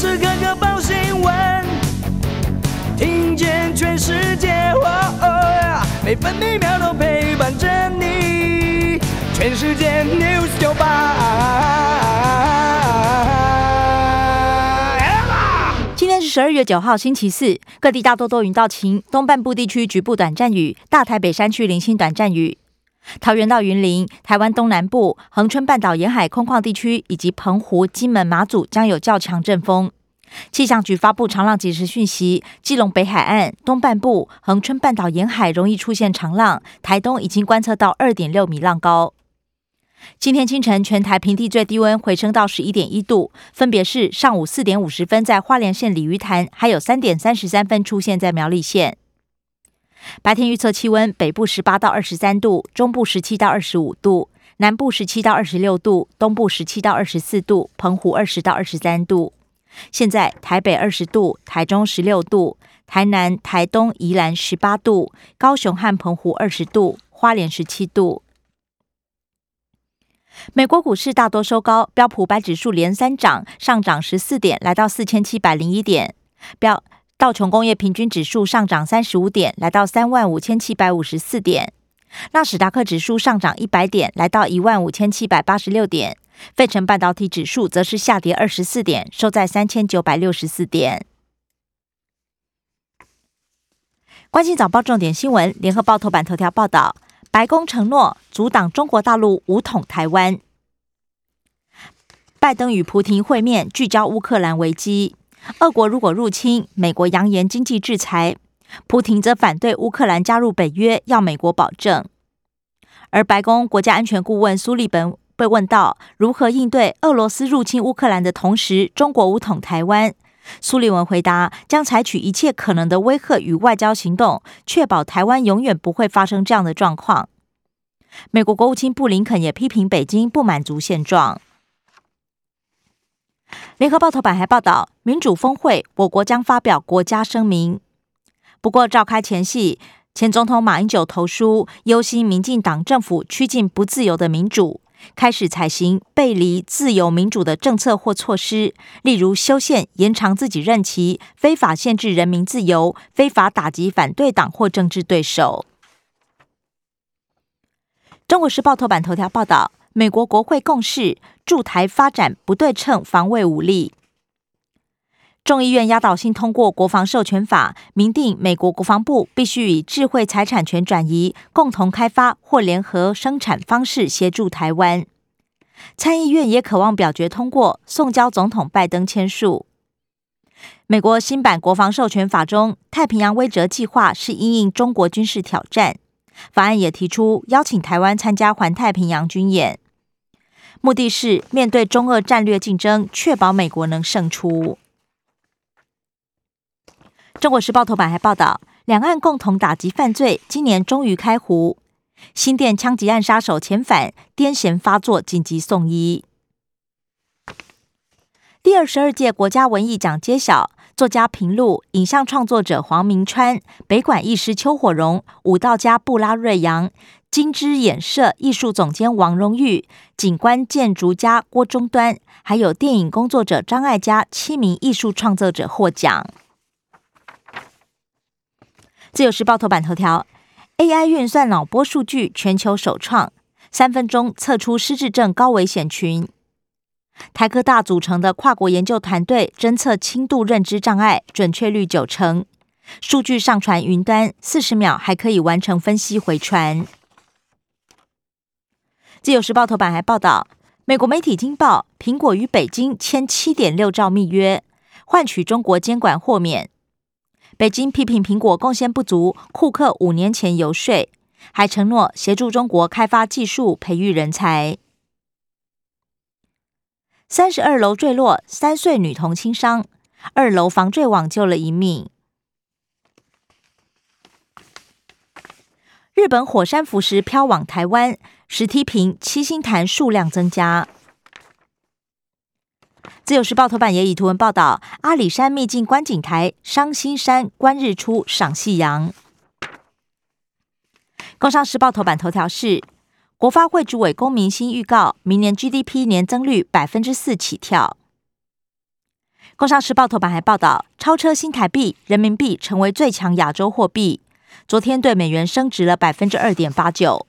时刻刻报新闻，听见全世界，每分每秒都陪伴着你。全世界 news 九八。今天是十二月九号，星期四，各地大多多云到晴，东半部地区局部短暂雨，大台北山区零星短暂雨。桃园到云林、台湾东南部、恒春半岛沿海空旷地区以及澎湖、金门、马祖将有较强阵风。气象局发布长浪即时讯息，基隆北海岸、东半部、恒春半岛沿海容易出现长浪，台东已经观测到二点六米浪高。今天清晨，全台平地最低温回升到十一点一度，分别是上午四点五十分在花莲县鲤鱼潭，还有三点三十三分出现在苗栗县。白天预测气温：北部十八到二十三度，中部十七到二十五度，南部十七到二十六度，东部十七到二十四度，澎湖二十到二十三度。现在台北二十度，台中十六度，台南、台东、宜兰十八度，高雄和澎湖二十度，花莲十七度。美国股市大多收高，标普白指数连三涨，上涨十四点，来到四千七百零一点。标道琼工业平均指数上涨三十五点，来到三万五千七百五十四点。纳斯达克指数上涨一百点，来到一万五千七百八十六点。费城半导体指数则是下跌二十四点，收在三千九百六十四点。关心早报重点新闻，联合报头版头条报道：白宫承诺阻挡中国大陆武统台湾。拜登与普廷会面，聚焦乌克兰危机。俄国如果入侵，美国扬言经济制裁，普廷则反对乌克兰加入北约，要美国保证。而白宫国家安全顾问苏利本被问到如何应对俄罗斯入侵乌克兰的同时，中国武统台湾，苏利文回答将采取一切可能的威吓与外交行动，确保台湾永远不会发生这样的状况。美国国务卿布林肯也批评北京不满足现状。联合报头版还报道，民主峰会，我国将发表国家声明。不过，召开前夕，前总统马英九投书，忧心民进党政府趋近不自由的民主，开始采行背离自由民主的政策或措施，例如修宪、延长自己任期、非法限制人民自由、非法打击反对党或政治对手。中国时报头版头条报道。美国国会共识驻台发展不对称防卫武力。众议院压倒性通过国防授权法，明定美国国防部必须以智慧财产权转移、共同开发或联合生产方式协助台湾。参议院也渴望表决通过，送交总统拜登签署。美国新版国防授权法中，太平洋威慑计划是因应中国军事挑战。法案也提出邀请台湾参加环太平洋军演，目的是面对中俄战略竞争，确保美国能胜出。中国时报头版还报道，两岸共同打击犯罪，今年终于开湖。新店枪击案杀手遣返，癫痫发作，紧急送医。第二十二届国家文艺奖揭晓。作家平路、影像创作者黄明川、北管艺师邱火荣、舞蹈家布拉瑞扬、金枝演社艺术总监王荣玉、景观建筑家郭中端，还有电影工作者张爱嘉七名艺术创作者获奖。自由时报头版头条：AI 运算脑波数据全球首创，三分钟测出失智症高危险群。台科大组成的跨国研究团队侦测轻度认知障碍，准确率九成，数据上传云端，四十秒还可以完成分析回传。自由时报头版还报道，美国媒体惊爆，苹果与北京签七点六兆密约，换取中国监管豁免。北京批评苹果贡献不足，库克五年前游说，还承诺协助中国开发技术、培育人才。三十二楼坠落，三岁女童轻伤，二楼防坠网救了一命。日本火山浮石飘往台湾，石梯坪、七星潭数量增加。自由时报头版也以图文报道：阿里山秘境观景台，伤心山观日出赏夕阳。工商时报头版头条是。国发会主委龚明鑫预告，明年 GDP 年增率百分之四起跳。工商时报头版还报道，超车新台币，人民币成为最强亚洲货币。昨天对美元升值了百分之二点八九。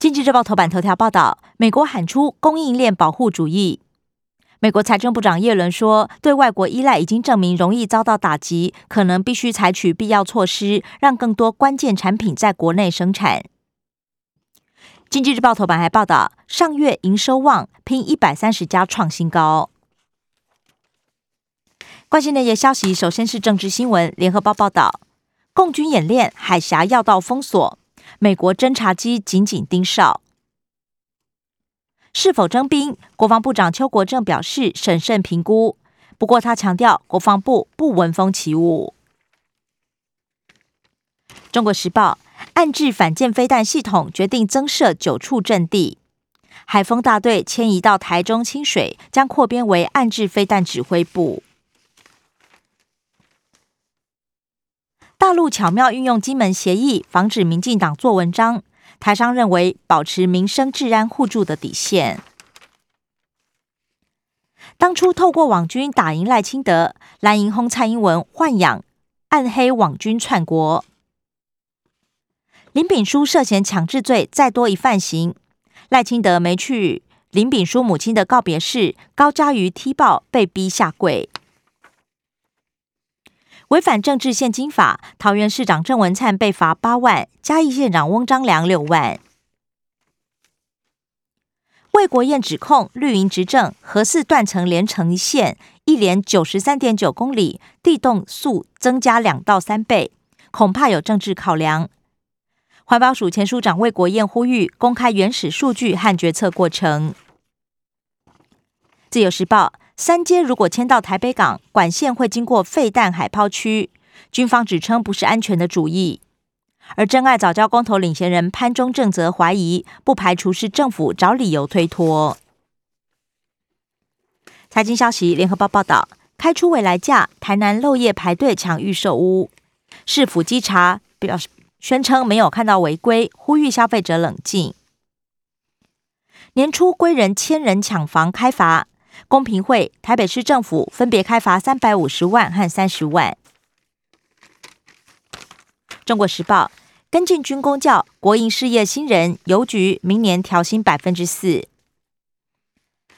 经济日报头版头条报道，美国喊出供应链保护主义。美国财政部长耶伦说，对外国依赖已经证明容易遭到打击，可能必须采取必要措施，让更多关键产品在国内生产。经济日报头版还报道，上月营收旺，拼一百三十家创新高。关心的业消息，首先是政治新闻。联合报报道，共军演练，海峡要道封锁，美国侦察机紧紧盯梢。是否征兵？国防部长邱国正表示审慎评估，不过他强调，国防部不闻风起舞。中国时报，暗制反舰飞弹系统决定增设九处阵地，海风大队迁移到台中清水，将扩编为暗制飞弹指挥部。大陆巧妙运用金门协议，防止民进党做文章。台商认为，保持民生治安互助的底线。当初透过网军打赢赖清德，蓝营轰蔡英文豢养暗黑网军篡国。林炳书涉嫌强制罪再多一犯刑，赖清德没去林炳书母亲的告别式，高嘉瑜踢爆被逼下跪。违反政治献金法，桃园市长郑文灿被罚八万，嘉义县长翁章良六万。魏国燕指控绿营执政，何四断层连成线，一连九十三点九公里，地动速增加两到三倍，恐怕有政治考量。环保署前署长魏国燕呼吁公开原始数据和决策过程。自由时报。三阶如果迁到台北港管线，会经过废弹海抛区，军方指称不是安全的主意。而真爱早教公投领衔人潘中正则怀疑，不排除是政府找理由推脱。财经消息，联合报报道，开出未来价，台南漏夜排队抢预售屋，市府稽查表示宣称没有看到违规，呼吁消费者冷静。年初归人千人抢房开罚。公平会、台北市政府分别开罚三百五十万和三十万。中国时报跟进军工教国营事业新人邮局明年调薪百分之四。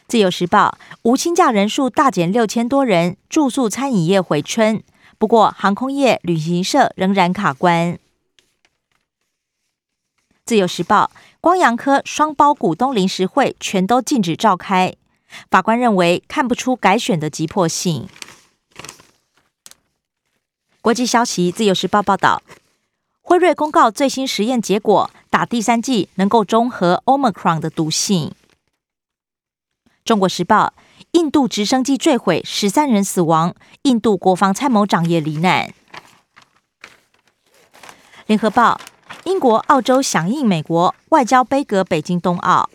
自由时报无薪假人数大减六千多人，住宿餐饮业回春，不过航空业、旅行社仍然卡关。自由时报光阳科双包股东临时会全都禁止召开。法官认为看不出改选的急迫性。国际消息，《自由时报》报道，辉瑞公告最新实验结果，打第三剂能够中和 Omicron 的毒性。中国时报，印度直升机坠毁，十三人死亡，印度国防参谋长也罹难。联合报，英国、澳洲响应美国外交杯葛北京冬奥。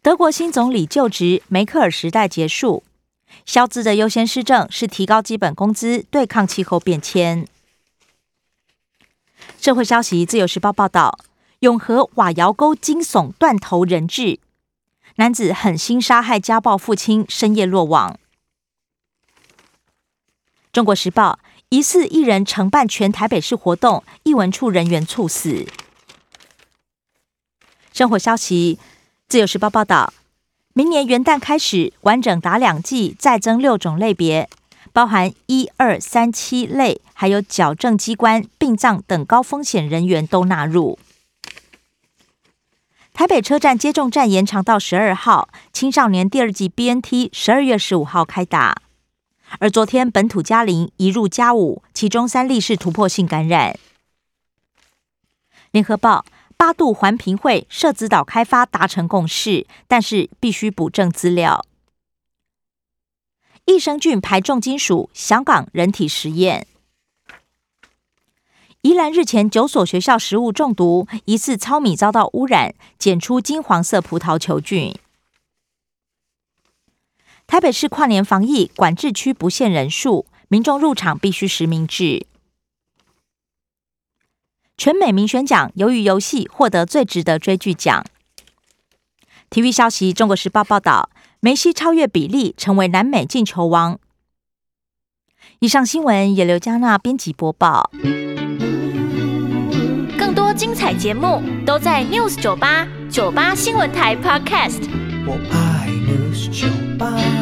德国新总理就职，梅克尔时代结束。肖兹的优先施政是提高基本工资，对抗气候变迁。社会消息，《自由时报》报道：永和瓦窑沟惊悚断头人质，男子狠心杀害家暴父亲，深夜落网。中国时报：疑似一人承办全台北市活动，艺文处人员猝死。生活消息。自由时报报道，明年元旦开始完整打两剂，再增六种类别，包含一二三七类，还有矫正机关、殡葬等高风险人员都纳入。台北车站接种站延长到十二号，青少年第二季 BNT 十二月十五号开打。而昨天本土加零移入加五，其中三例是突破性感染。联合报。八度环评会涉子岛开发达成共识，但是必须补正资料。益生菌排重金属，香港人体实验。宜兰日前九所学校食物中毒，疑似糙米遭到污染，检出金黄色葡萄球菌。台北市跨年防疫管制区不限人数，民众入场必须实名制。全美民选奖，由于游戏获得最值得追剧奖。体育消息，《中国时报》报道，梅西超越比利，成为南美进球王。以上新闻由刘嘉娜编辑播报。更多精彩节目都在 News 九八九八新闻台 Podcast。我爱 News 酒吧。